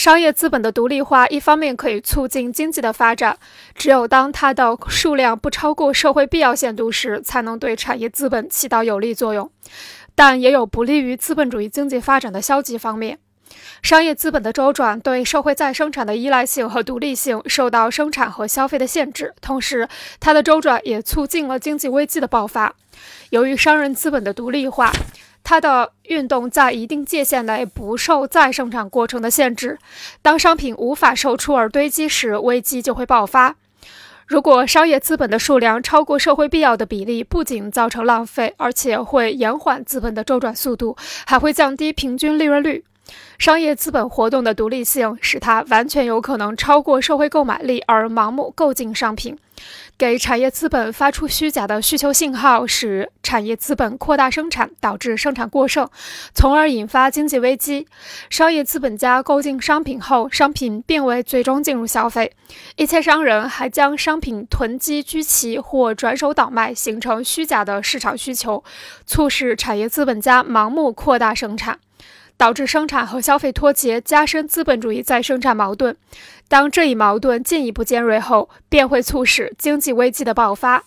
商业资本的独立化，一方面可以促进经济的发展，只有当它的数量不超过社会必要限度时，才能对产业资本起到有利作用。但也有不利于资本主义经济发展的消极方面。商业资本的周转对社会再生产的依赖性和独立性受到生产和消费的限制，同时它的周转也促进了经济危机的爆发。由于商人资本的独立化。它的运动在一定界限内不受再生产过程的限制。当商品无法售出而堆积时，危机就会爆发。如果商业资本的数量超过社会必要的比例，不仅造成浪费，而且会延缓资本的周转速度，还会降低平均利润率。商业资本活动的独立性，使它完全有可能超过社会购买力而盲目购进商品。给产业资本发出虚假的需求信号，使产业资本扩大生产，导致生产过剩，从而引发经济危机。商业资本家购进商品后，商品并未最终进入消费，一些商人还将商品囤积居奇或转手倒卖，形成虚假的市场需求，促使产业资本家盲目扩大生产。导致生产和消费脱节，加深资本主义再生产矛盾。当这一矛盾进一步尖锐后，便会促使经济危机的爆发。